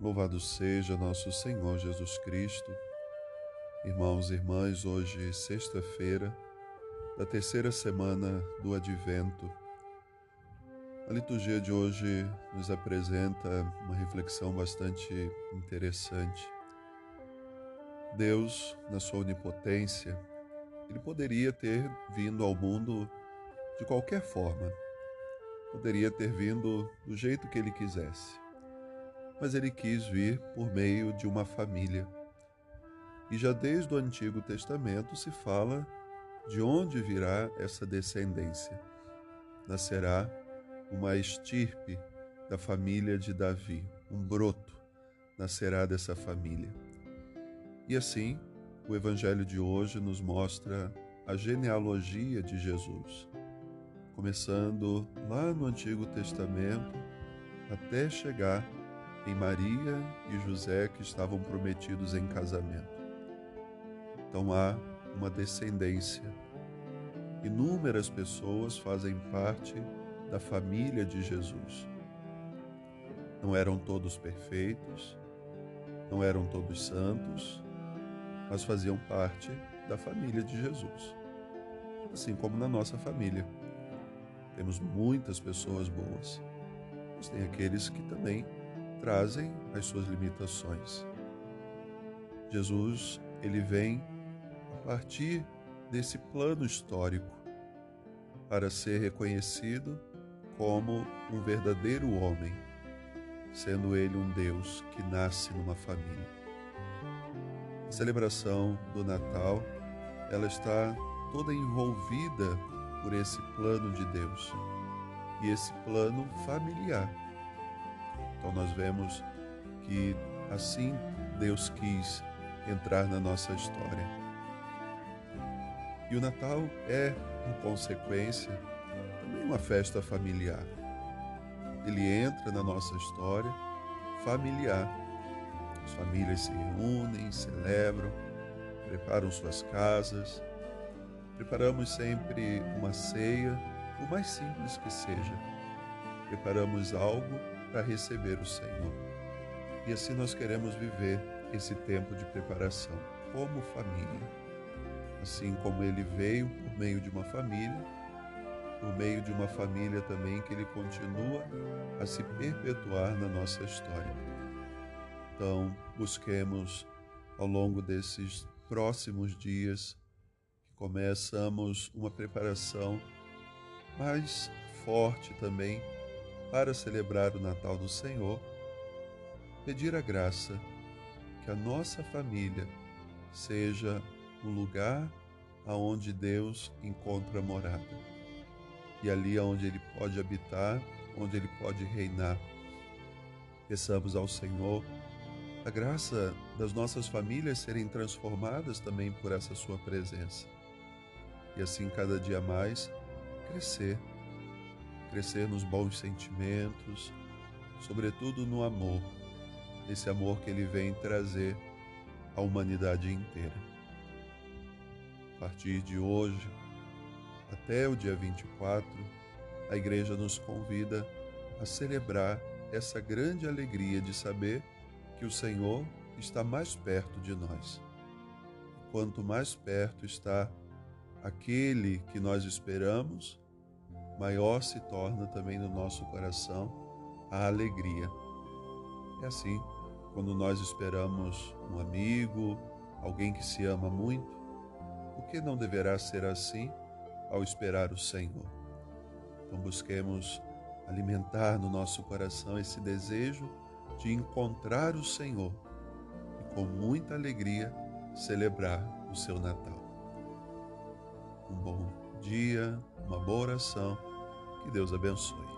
Louvado seja nosso Senhor Jesus Cristo. Irmãos e irmãs, hoje, sexta-feira, da terceira semana do Advento. A liturgia de hoje nos apresenta uma reflexão bastante interessante. Deus, na sua onipotência, ele poderia ter vindo ao mundo de qualquer forma, poderia ter vindo do jeito que ele quisesse mas ele quis vir por meio de uma família. E já desde o Antigo Testamento se fala de onde virá essa descendência. Nascerá uma estirpe da família de Davi, um broto nascerá dessa família. E assim, o Evangelho de hoje nos mostra a genealogia de Jesus, começando lá no Antigo Testamento até chegar em Maria e José que estavam prometidos em casamento. Então há uma descendência. Inúmeras pessoas fazem parte da família de Jesus. Não eram todos perfeitos, não eram todos santos, mas faziam parte da família de Jesus. Assim como na nossa família. Temos muitas pessoas boas, mas tem aqueles que também trazem as suas limitações. Jesus, ele vem a partir desse plano histórico para ser reconhecido como um verdadeiro homem, sendo ele um Deus que nasce numa família. A celebração do Natal, ela está toda envolvida por esse plano de Deus e esse plano familiar então nós vemos que assim Deus quis entrar na nossa história. E o Natal é, em consequência, também uma festa familiar. Ele entra na nossa história familiar. As famílias se reúnem, celebram, preparam suas casas. Preparamos sempre uma ceia, o mais simples que seja. Preparamos algo para receber o Senhor. E assim nós queremos viver esse tempo de preparação como família. Assim como ele veio por meio de uma família, por meio de uma família também que ele continua a se perpetuar na nossa história. Então, busquemos ao longo desses próximos dias que começamos uma preparação mais forte também para celebrar o Natal do Senhor, pedir a graça que a nossa família seja o lugar aonde Deus encontra morada. E ali aonde ele pode habitar, onde ele pode reinar. Peçamos ao Senhor a graça das nossas famílias serem transformadas também por essa sua presença. E assim cada dia mais crescer crescer nos bons sentimentos, sobretudo no amor, esse amor que ele vem trazer à humanidade inteira. A partir de hoje, até o dia 24, a igreja nos convida a celebrar essa grande alegria de saber que o Senhor está mais perto de nós. Quanto mais perto está aquele que nós esperamos, maior se torna também no nosso coração a alegria. É assim, quando nós esperamos um amigo, alguém que se ama muito, por que não deverá ser assim ao esperar o Senhor? Então busquemos alimentar no nosso coração esse desejo de encontrar o Senhor e com muita alegria celebrar o seu Natal. Um bom dia, uma boa oração Deus abençoe.